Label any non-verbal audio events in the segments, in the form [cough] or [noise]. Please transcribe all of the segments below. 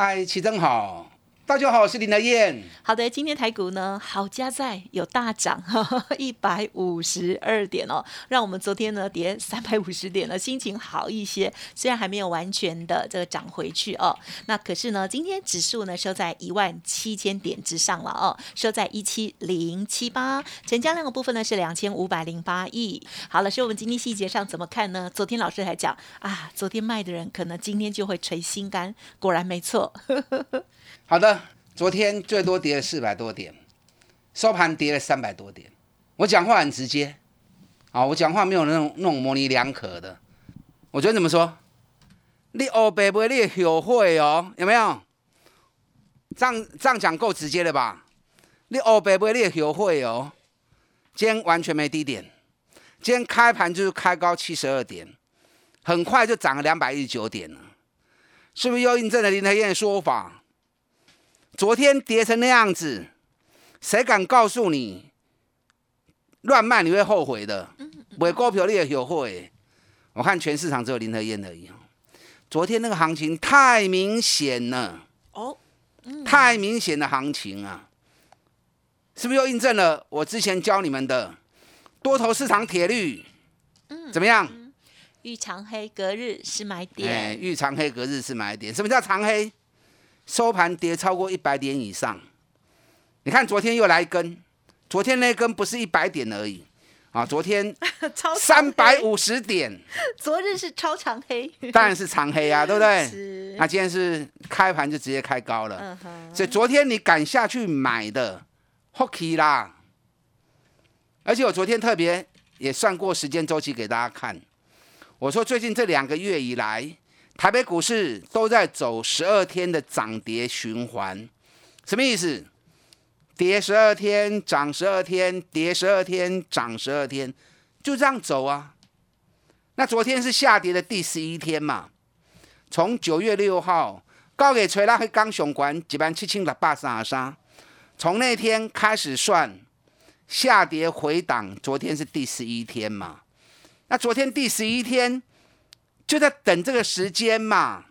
嗨，齐正好，大家好，我是林德燕。好的，今天台股呢，好加在有大涨，[laughs] 一百五十二点哦，让我们昨天呢跌三百五十点呢，心情好一些。虽然还没有完全的这个涨回去哦，那可是呢，今天指数呢收在一万七千点之上了哦，收在一七零七八，成交量的部分呢是两千五百零八亿。好了，所以我们今天细节上怎么看呢？昨天老师还讲啊，昨天卖的人可能今天就会捶心肝，果然没错。[laughs] 好的，昨天最多跌了四百多点，收盘跌了三百多点。我讲话很直接，啊，我讲话没有那种那种模棱两可的。我觉得怎么说？你欧北不你后悔哦，有没有？这样这样讲够直接了吧？你欧北不你后悔哦。今天完全没低点，今天开盘就是开高七十二点，很快就涨了两百一十九点了。是不是又印证了林德燕的说法？昨天跌成那样子，谁敢告诉你乱卖你会后悔的？买股票你也后悔。我看全市场只有林和燕而已。昨天那个行情太明显了哦，太明显的行情啊！是不是又印证了我之前教你们的多头市场铁律？怎么样？遇长黑隔日是买点，哎，遇长黑隔日是买点。什么叫长黑？收盘跌超过一百点以上。你看昨天又来一根，昨天那根不是一百点而已啊，昨天 [laughs] 三百五十点。昨日是超长黑，当然是长黑啊，[laughs] 对不对？那今天是开盘就直接开高了，嗯。所以昨天你敢下去买的，hockey 啦。而且我昨天特别也算过时间周期给大家看。我说，最近这两个月以来，台北股市都在走十二天的涨跌循环，什么意思？跌十二天，涨十二天，跌十二天，涨十二天，就这样走啊。那昨天是下跌的第十一天嘛？从九月六号告给吹拉黑刚雄关几万七千六百三十三，从那天开始算下跌回档，昨天是第十一天嘛？那昨天第十一天就在等这个时间嘛，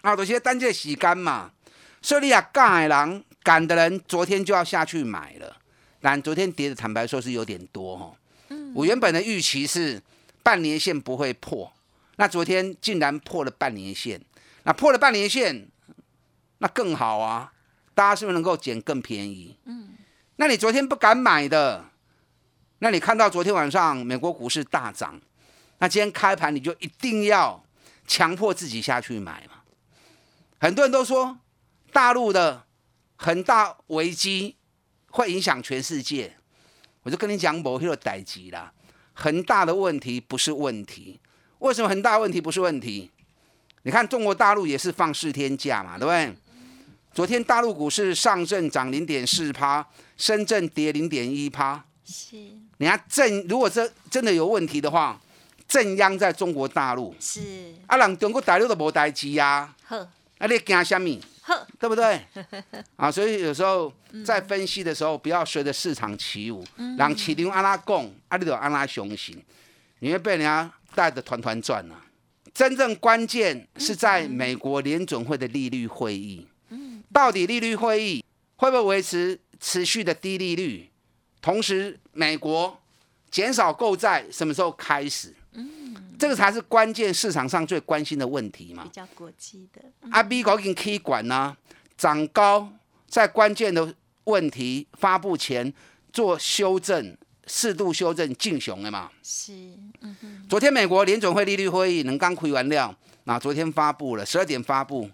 啊，有些单借洗干嘛，所以你啊，赶人赶的人昨天就要下去买了。但昨天跌的坦白说是有点多哦。嗯。我原本的预期是半年线不会破，那昨天竟然破了半年线，那破了半年线，那更好啊，大家是不是能够捡更便宜？嗯。那你昨天不敢买的？那你看到昨天晚上美国股市大涨，那今天开盘你就一定要强迫自己下去买嘛？很多人都说大陆的很大危机会影响全世界，我就跟你讲某些代机啦，很大的问题不是问题。为什么很大问题不是问题？你看中国大陆也是放四天假嘛，对不对？昨天大陆股市上证涨零点四趴，深圳跌零点一趴。是。你看，正如果这真的有问题的话，正央在中国大陆，是啊，人中国大陆都无代志呀，呵，啊，你惊什么？呵，对不对？[laughs] 啊，所以有时候在分析的时候，不要随着市场起舞，让市场安拉讲，啊，你就安拉雄心，你会被人家带的团团转啊。真正关键是在美国联准会的利率会议，到底利率会议会不会维持持续的低利率？同时，美国减少购债什么时候开始？嗯，这个才是关键，市场上最关心的问题嘛。比较国际的，啊，美国已经可以管呢，涨高在关键的问题发布前做修正，适度修正进熊的嘛。是，嗯哼。昨天美国联准会利率会议能刚开完料，那昨天发布了十二点发布，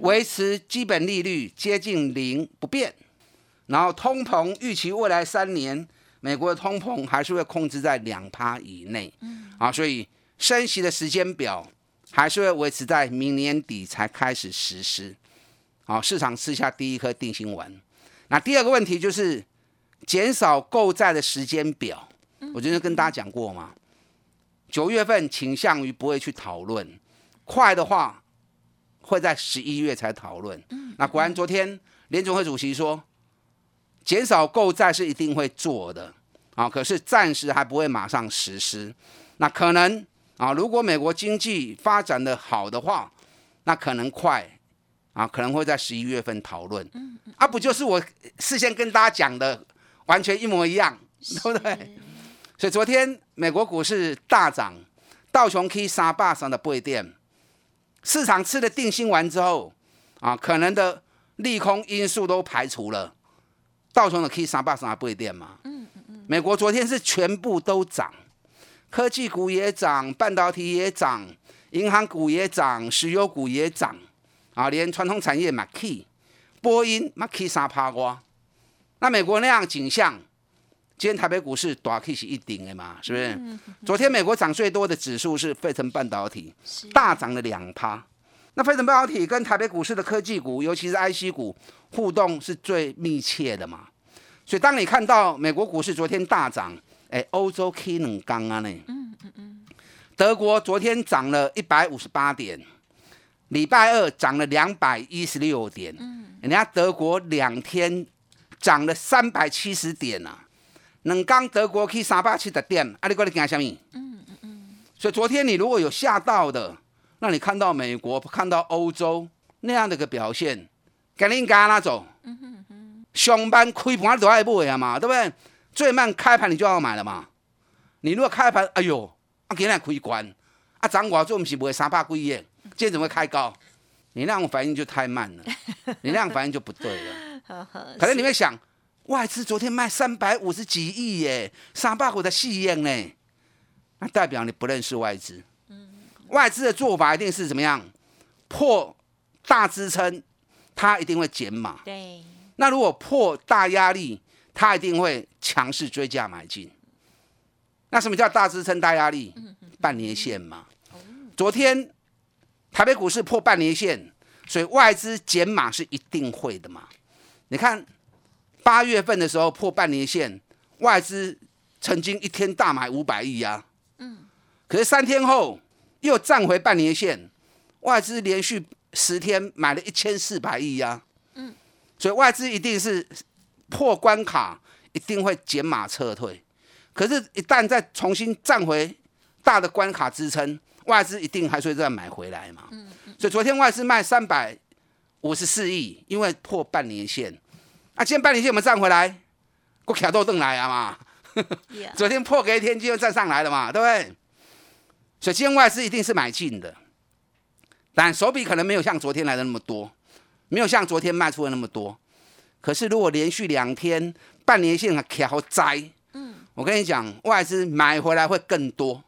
维持基本利率接近零不变。然后通膨预期未来三年，美国的通膨还是会控制在两趴以内，啊，所以升息的时间表还是会维持在明年底才开始实施。好，市场吃下第一颗定心丸。那第二个问题就是减少购债的时间表。我昨天跟大家讲过嘛，九月份倾向于不会去讨论，快的话会在十一月才讨论。那果然昨天联总会主席说，减少购债是一定会做的啊，可是暂时还不会马上实施。那可能啊，如果美国经济发展的好的话，那可能快啊，可能会在十一月份讨论。啊，不就是我事先跟大家讲的完全一模一样，对不对？所以昨天美国股市大涨，道琼 K 三霸上的不一定，市场吃了定心丸之后啊，可能的利空因素都排除了，道琼的 K 三霸上不一定嘛。嗯嗯嗯。美国昨天是全部都涨，科技股也涨，半导体也涨，银行股也涨，石油股也涨，啊，连传统产业嘛 K，波音嘛 K 三趴瓜，那美国那样景象。今天台北股市大 K 是一顶的嘛，是不是？昨天美国涨最多的指数是费城半导体，大涨了两趴。那费城半导体跟台北股市的科技股，尤其是 IC 股互动是最密切的嘛。所以当你看到美国股市昨天大涨，哎，欧洲 K 能刚啊呢？嗯嗯嗯。德国昨天涨了一百五十八点，礼拜二涨了两百一十六点。嗯。人家德国两天涨了三百七十点啊。两刚德国去三百七十点，啊，你过来惊什么？嗯嗯嗯。所以昨天你如果有吓到的，那你看到美国、看到欧洲那样的一个表现，赶紧干那走。嗯哼哼。上班开盘都爱买啊嘛，对不对？最慢开盘你就要买了嘛。你如果开盘，哎呦，啊，今天开关，啊，涨我做不是买三百几亿，今天怎么会开高？你那样反应就太慢了，[laughs] 你那样反应就不对了。可能你会想。外资昨天卖三百五十几亿耶，三百股的戏验呢？那代表你不认识外资。嗯，外资的做法一定是怎么样？破大支撑，它一定会减码。对。那如果破大压力，它一定会强势追价买进。那什么叫大支撑、大压力？半年线嘛。昨天台北股市破半年线，所以外资减码是一定会的嘛？你看。八月份的时候破半年线，外资曾经一天大买五百亿啊，嗯，可是三天后又站回半年线，外资连续十天买了一千四百亿呀，嗯，所以外资一定是破关卡，一定会减码撤退，可是，一旦再重新站回大的关卡支撑，外资一定还是会再买回来嘛，嗯，所以昨天外资卖三百五十四亿，因为破半年线。啊，今天半年线有没有站回来？我卡都登来啊嘛。昨天破隔一天，就又站上来了嘛，对不对？所以今天外资一定是买进的，但手笔可能没有像昨天来的那么多，没有像昨天卖出的那么多。可是如果连续两天半年线卡好摘，嗯，我跟你讲，外资买回来会更多。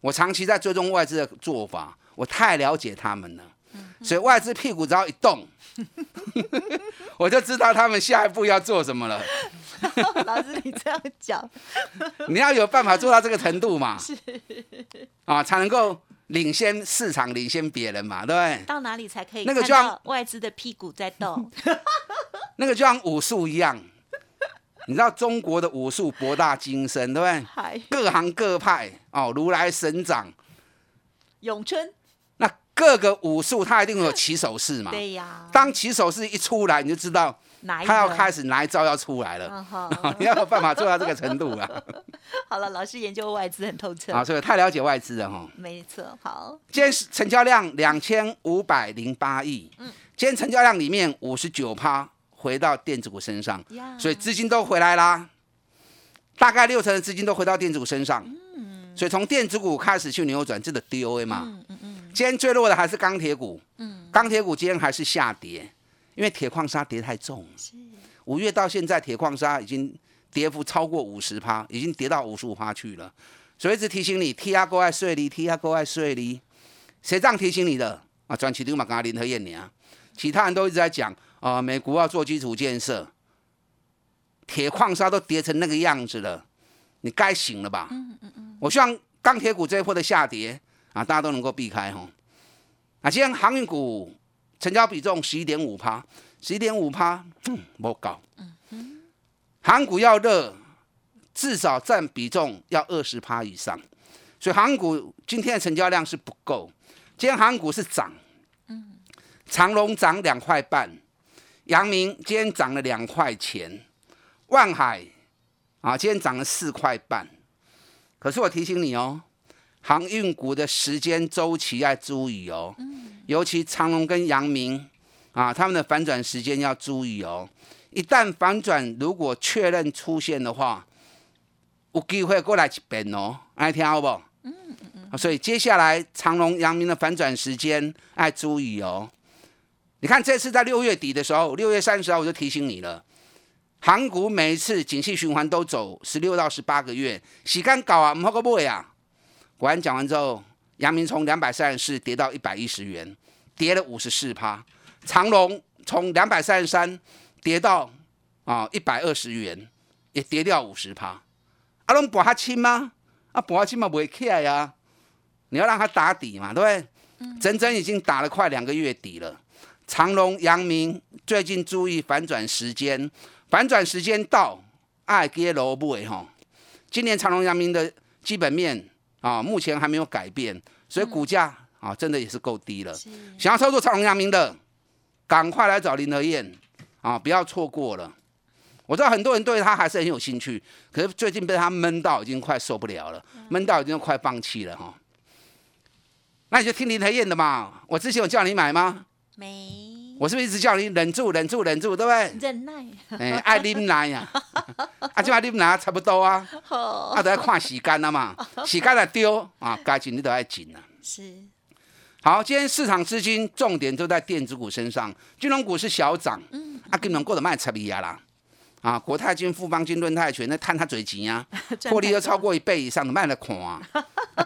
我长期在追踪外资的做法，我太了解他们了。所以外资屁股只要一动，[laughs] 我就知道他们下一步要做什么了。[laughs] 老师，你这样讲，[laughs] 你要有办法做到这个程度嘛？是啊，才能够领先市场，领先别人嘛，对不对？到哪里才可以？那个就像外资的屁股在动，[laughs] 那个就像武术一样。你知道中国的武术博大精深，对不对？各行各派哦，如来神掌，咏春。那各个武术，它一定有起手式嘛？对呀。当起手式一出来，你就知道他要开始哪一招要出来了。[laughs] 你要有办法做到这个程度啊。[laughs] 好了，老师研究外资很透彻啊，所以太了解外资了哈。没错，好。今天成交量两千五百零八亿。嗯。今天成交量里面五十九趴回到电子股身上，所以资金都回来啦。大概六成的资金都回到电子股身上。嗯。所以从电子股开始去扭转，这个 DOA 嘛。嗯嗯嗯。今天最弱的还是钢铁股，嗯，钢铁股今天还是下跌，因为铁矿砂跌太重。五月到现在，铁矿砂已经跌幅超过五十趴，已经跌到五十五趴去了。所以一直提醒你，T R 国外税离，T R 国外税离，谁这样提醒你的？啊，转起对嘛，刚刚林和燕你啊，其他人都一直在讲啊，美国要做基础建设，铁矿砂都跌成那个样子了，你该醒了吧？嗯嗯嗯。我希望钢铁股这一波的下跌。啊，大家都能够避开哈。啊，今天航运股成交比重十一点五趴，十一点五趴，嗯，不高。嗯韩股要热，至少占比重要二十趴以上，所以韩股今天的成交量是不够。今天韩股是涨，嗯，长隆涨两块半，阳明今天涨了两块钱，万海啊今天涨了四块半。可是我提醒你哦，航运股的时间周期要注意哦，尤其长隆跟阳明啊，他们的反转时间要注意哦。一旦反转，如果确认出现的话，有机会过来一遍哦，爱听好不？嗯嗯嗯。所以接下来长隆、阳明的反转时间爱注意哦。你看这次在六月底的时候，六月三十号我就提醒你了，韩股每一次景气循环都走十六到十八个月，时间搞啊，唔好个不啊。果然讲完之后，阳明从两百三十四跌到一百一十元，跌了五十四趴。长隆从两百三十三。跌到啊一百二十元，也跌掉五十趴。阿龙博哈轻吗？啊博哈轻嘛不会起来呀。你要让他打底嘛，对不对？整整已经打了快两个月底了。长隆、阳明最近注意反转时间，反转时间到，爱跌楼不为哈。今年长隆、阳明的基本面啊，目前还没有改变，所以股价啊，真的也是够低了。想要操作长隆、阳明的，赶快来找林德燕。啊，不要错过了！我知道很多人对他还是很有兴趣，可是最近被他闷到已经快受不了了，闷到已经快放弃了哈。那你就听林德燕的嘛。我之前有叫你买吗？没。我是不是一直叫你忍住、忍住、忍住，对不对？忍耐。哎，爱忍耐呀！啊，[laughs] 就爱忍耐差不多啊。好。啊，都要看时间了嘛，时间来丢啊，该紧你都要紧啊。是。好，今天市场资金重点都在电子股身上，金融股是小涨。嗯。啊，金融过得卖差别啦，啊，国泰金、富邦金、润泰全，那探他嘴钱啊，[laughs] 获利都超过一倍以上，卖来看啊，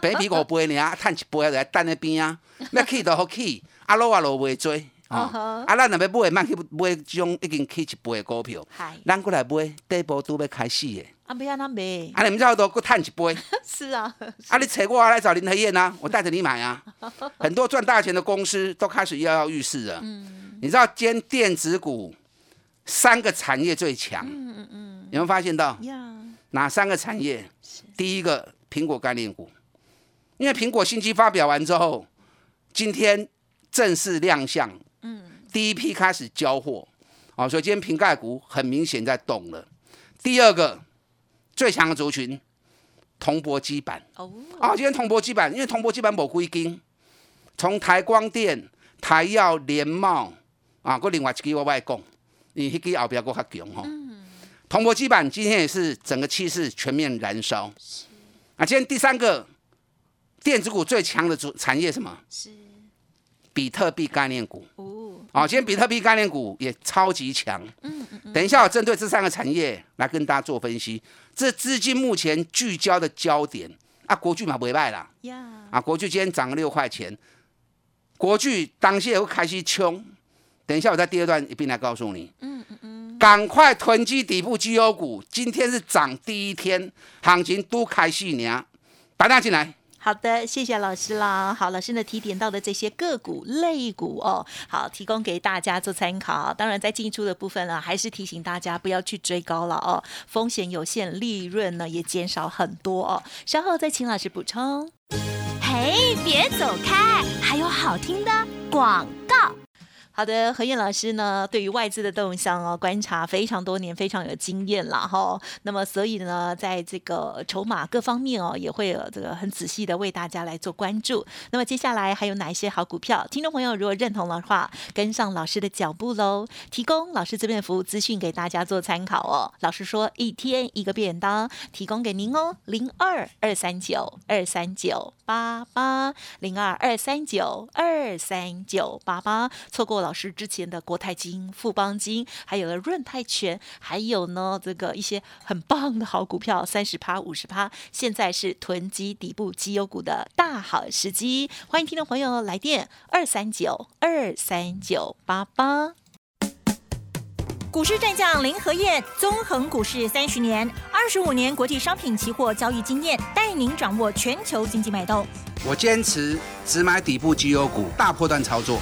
白皮五倍呢啊，探一倍在等那边啊，要起都好起，啊落啊落未追，啊，啊咱若要买，慢去买这种已经起一倍的股票，咱过来买，底部都要开始的，啊不要那买，啊你们差不多搁探一倍，[laughs] 是啊，啊你扯过来找林和燕啊，我带着你买啊，[laughs] 很多赚大钱的公司都开始跃跃欲试了，嗯，你知道今天电子股。三个产业最强，嗯嗯嗯，有没有发现到？哪三个产业？第一个苹果概念股，因为苹果新机发表完之后，今天正式亮相，嗯，第一批开始交货，哦，所以今天瓶盖股很明显在动了。第二个最强的族群，铜箔基板，哦，啊，今天铜箔基板，因为铜箔基板某归金，从台光电、台药、联茂，啊，个另外一个我外供。你迄个后边个较强吼，铜箔基板今天也是整个气势全面燃烧。啊，今天第三个电子股最强的主产业什么？是比特币概念股。哦，啊，今天比特币概念股也超级强。嗯嗯嗯。等一下，我针对这三个产业来跟大家做分析。这资金目前聚焦的焦点啊，国巨嘛不败啦。呀。啊，国巨今天涨了六块钱，国巨当下会开始冲。等一下，我在第二段一并来告诉你。嗯嗯嗯，赶快囤积底部绩优股，今天是涨第一天，行情都开戏呢，把它进来。好的，谢谢老师啦。好，老师呢提点到的这些个股类股哦，好，提供给大家做参考。当然，在进出的部分呢，还是提醒大家不要去追高了哦，风险有限，利润呢也减少很多哦。稍后再请老师补充。嘿，别走开，还有好听的广告。好的，何燕老师呢，对于外资的动向哦，观察非常多年，非常有经验了哈。那么，所以呢，在这个筹码各方面哦，也会有这个很仔细的为大家来做关注。那么，接下来还有哪一些好股票？听众朋友如果认同的话，跟上老师的脚步喽，提供老师这边的服务资讯给大家做参考哦。老师说一天一个便当，提供给您哦，零二二三九二三九八八零二二三九二三九八八，错过。老师之前的国泰金、富邦金，还有了润泰全，还有呢这个一些很棒的好股票，三十趴、五十趴，现在是囤积底部绩优股的大好时机。欢迎听众朋友来电二三九二三九八八。股市战将林和燕，纵横股市三十年，二十五年国际商品期货交易经验，带您掌握全球经济脉动。我坚持只买底部绩优股，大波段操作。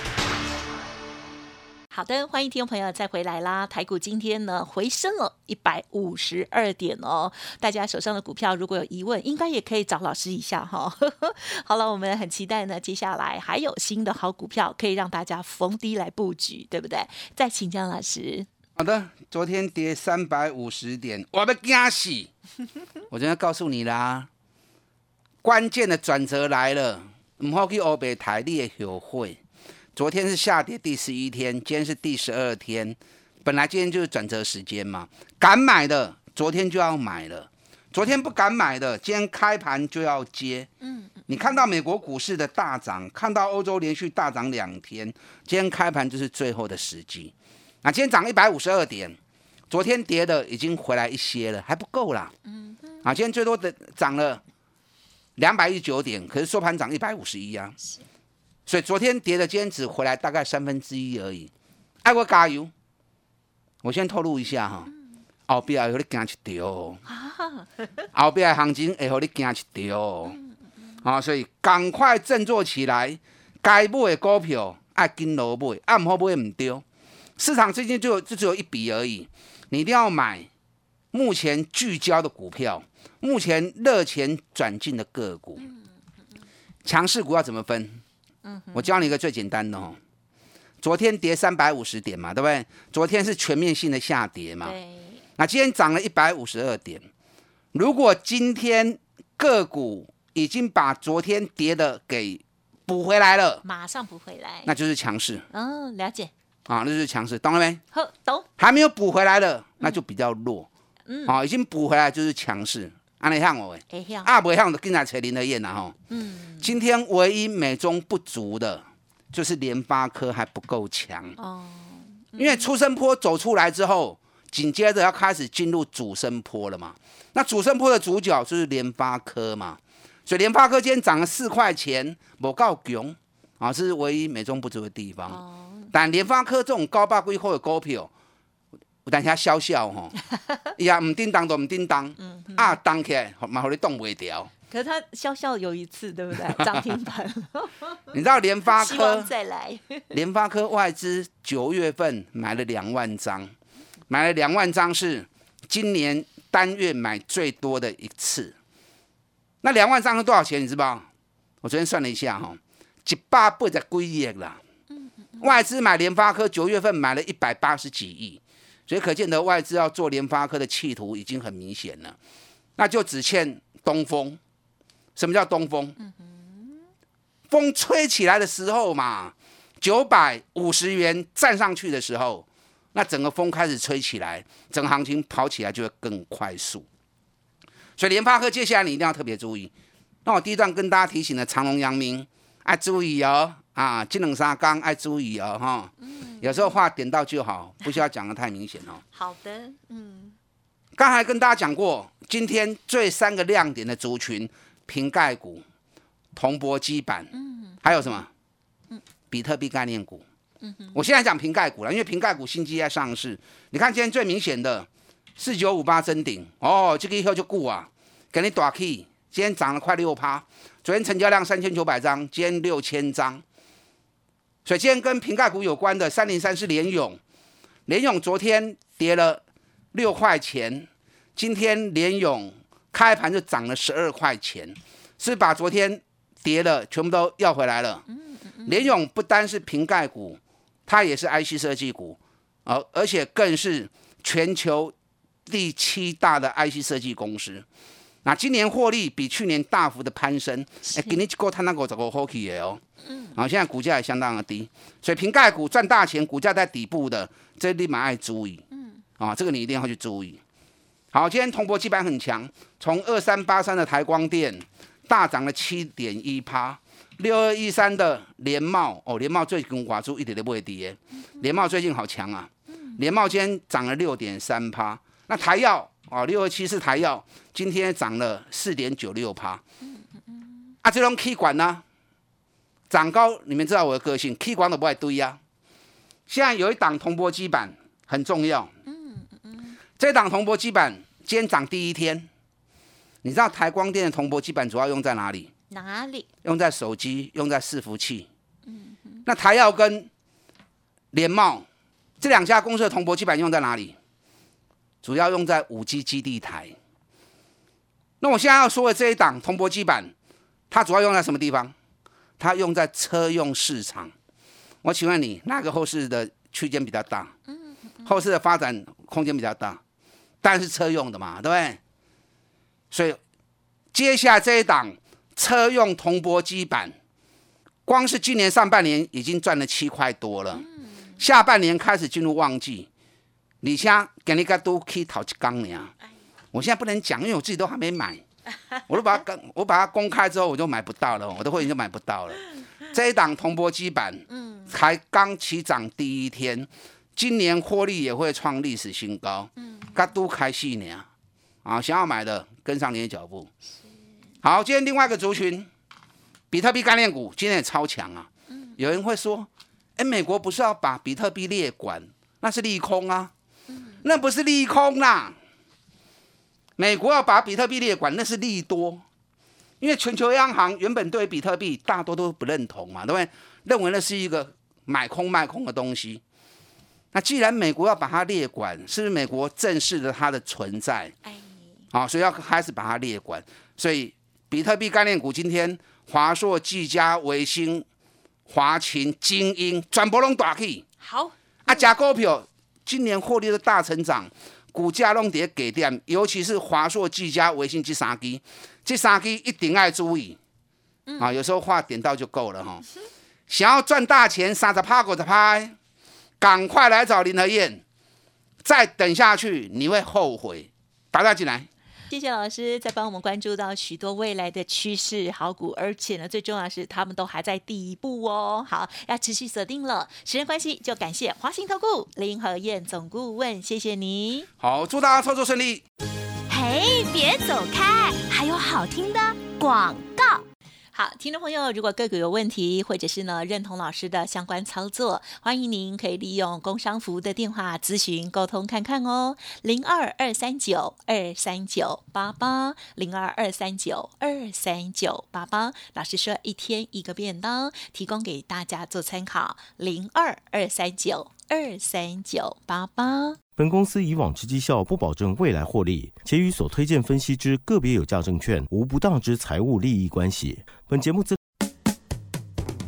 好的，欢迎听众朋友再回来啦！台股今天呢回升了一百五十二点哦，大家手上的股票如果有疑问，应该也可以找老师一下哈。[laughs] 好了，我们很期待呢，接下来还有新的好股票可以让大家逢低来布局，对不对？再请江老师。好的，昨天跌三百五十点，我被惊死！[laughs] 我今天告诉你啦，关键的转折来了，唔好去欧北台，你也后悔。昨天是下跌第十一天，今天是第十二天。本来今天就是转折时间嘛，敢买的昨天就要买了，昨天不敢买的今天开盘就要接。嗯，你看到美国股市的大涨，看到欧洲连续大涨两天，今天开盘就是最后的时机。那今天涨一百五十二点，昨天跌的已经回来一些了，还不够啦。嗯，啊，今天最多的涨了两百一十九点，可是收盘涨一百五十一啊。所以昨天跌的，今天只回来大概三分之一而已。爱国加油！我先透露一下哈，后边会让你惊一条，后边的行情会让你惊一条。啊，所以赶快振作起来，该买的股票爱跟落买，按好买唔丢。市场最近就就只有一笔而已，你一定要买目前聚焦的股票，目前热钱转进的个股。强势股要怎么分？我教你一个最简单的哦，昨天跌三百五十点嘛，对不对？昨天是全面性的下跌嘛。那今天涨了一百五十二点，如果今天个股已经把昨天跌的给补回来了，马上补回来，那就是强势。嗯，了解。啊，那就是强势，懂了没？好，懂。还没有补回来的，那就比较弱。嗯。啊，已经补回来就是强势。安尼向我诶，啊，不向的跟在扯林德燕呐吼。嗯，今天唯一美中不足的，就是联发科还不够强哦。因为出生坡走出来之后，紧接着要开始进入主升坡了嘛。那主升坡的主角就是联发科嘛。所以联发科今天涨了四块钱，不够穷啊，是唯一美中不足的地方。哦。但联发科这种高八贵后的股票。有当下笑笑吼，[laughs] 伊也唔叮当都唔叮当，啊，当起来嘛，互你动袂掉。可是他笑笑有一次，对不对？[laughs] 涨停板。[laughs] 你知道联发科再来？联发科外资九月份买了两万张，买了两万张是今年单月买最多的一次。那两万张是多少钱？你知道？我昨天算了一下哈，一百八十几亿啦。外资买联发科九月份买了一百八十几亿。所以可见的外资要做联发科的企图已经很明显了，那就只欠东风。什么叫东风？风吹起来的时候嘛，九百五十元站上去的时候，那整个风开始吹起来，整个行情跑起来就会更快速。所以联发科接下来你一定要特别注意。那我第一段跟大家提醒的长隆、阳明，哎，注意哦。啊，金冷沙刚爱注意哦，哈，有时候话点到就好，不需要讲的太明显哦。[laughs] 好的，嗯，刚才跟大家讲过，今天最三个亮点的族群，瓶盖股、铜箔基板，嗯，还有什么？嗯，比特币概念股。嗯哼，我现在讲瓶盖股了，因为瓶盖股新机在上市。你看今天最明显的四九五八真顶，哦，这个以后就顾啊，给你打 key，今天涨了快六趴，昨天成交量三千九百张，今天六千张。所以今天跟瓶盖股有关的三零三是联勇，联勇昨天跌了六块钱，今天联勇开盘就涨了十二块钱，是把昨天跌的全部都要回来了。联勇不单是瓶盖股，它也是 IC 设计股，而而且更是全球第七大的 IC 设计公司。那今年获利比去年大幅的攀升，哎，给你一个它那个这个好起的哦。嗯。然后现在股价也相当的低，所以瓶盖股赚大钱，股价在底部的，这立马要注意。嗯。啊，这个你一定要去注意。好，今天铜箔基板很强，从二三八三的台光电大涨了七点一趴，六二一三的联茂哦，联茂最近挂住一点都不会跌，联茂最近好强啊。联茂今天涨了六点三趴，那台药哦，六二七是台药，今天涨了四点九六趴。啊，这种 K 管呢，涨高，你们知道我的个性，K 管都不爱堆呀。现在有一档铜箔基板很重要，嗯嗯，这档铜箔基板今天涨第一天，你知道台光电的铜箔基板主要用在哪里？哪里？用在手机，用在伺服器。嗯嗯，那台药跟联茂。这两家公司的铜箔基板用在哪里？主要用在五 G 基地台。那我现在要说的这一档铜箔基板，它主要用在什么地方？它用在车用市场。我请问你，哪个后市的区间比较大？后市的发展空间比较大，但是车用的嘛，对不对？所以接下来这一档车用铜箔基板，光是今年上半年已经赚了七块多了。下半年开始进入旺季，你像给你个都可以讨一缸呢。我现在不能讲，因为我自己都还没买，[laughs] 我都把它公我把它公开之后，我就买不到了，我的会员就买不到了。这一档铜箔基板，嗯，才刚起涨第一天，今年获利也会创历史新高，嗯，噶都开戏呢，啊，想要买的跟上你的脚步。好，今天另外一个族群，比特币概念股今天也超强啊，有人会说。哎，美国不是要把比特币列管，那是利空啊，那不是利空啦。美国要把比特币列管，那是利多，因为全球央行原本对比特币大多都不认同嘛，对不对？认为那是一个买空卖空的东西。那既然美国要把它列管，是不是美国正视了它的存在？哎，好，所以要开始把它列管。所以比特币概念股今天，华硕、技嘉、维新。华勤、精英全部拢大起，好啊！加股票今年获利的大成长，股价弄跌给点，尤其是华硕、技嘉、微信这三支，这三支一定要注意啊！有时候话点到就够了哈。想要赚大钱，三十趴、五十拍，赶快来找林和燕，再等下去你会后悔。打打进来。谢谢老师，在帮我们关注到许多未来的趋势好股，而且呢，最重要的是他们都还在第一步哦。好，要持续锁定了。时间关系，就感谢华兴投顾林和燕总顾问，谢谢你。好，祝大家操作顺利。嘿，别走开，还有好听的广告。好，听众朋友，如果个股有问题，或者是呢认同老师的相关操作，欢迎您可以利用工商服务的电话咨询沟通看看哦，零二二三九二三九八八，零二二三九二三九八八。老师说一天一个便当，提供给大家做参考，零二二三九二三九八八。本公司以往之绩效不保证未来获利，且与所推荐分析之个别有价证券无不当之财务利益关系。本节目资。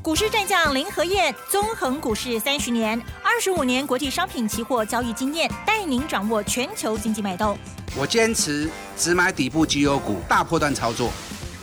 股市战将林和燕，纵横股市三十年，二十五年国际商品期货交易经验，带您掌握全球经济脉动。我坚持只买底部绩优股，大波段操作。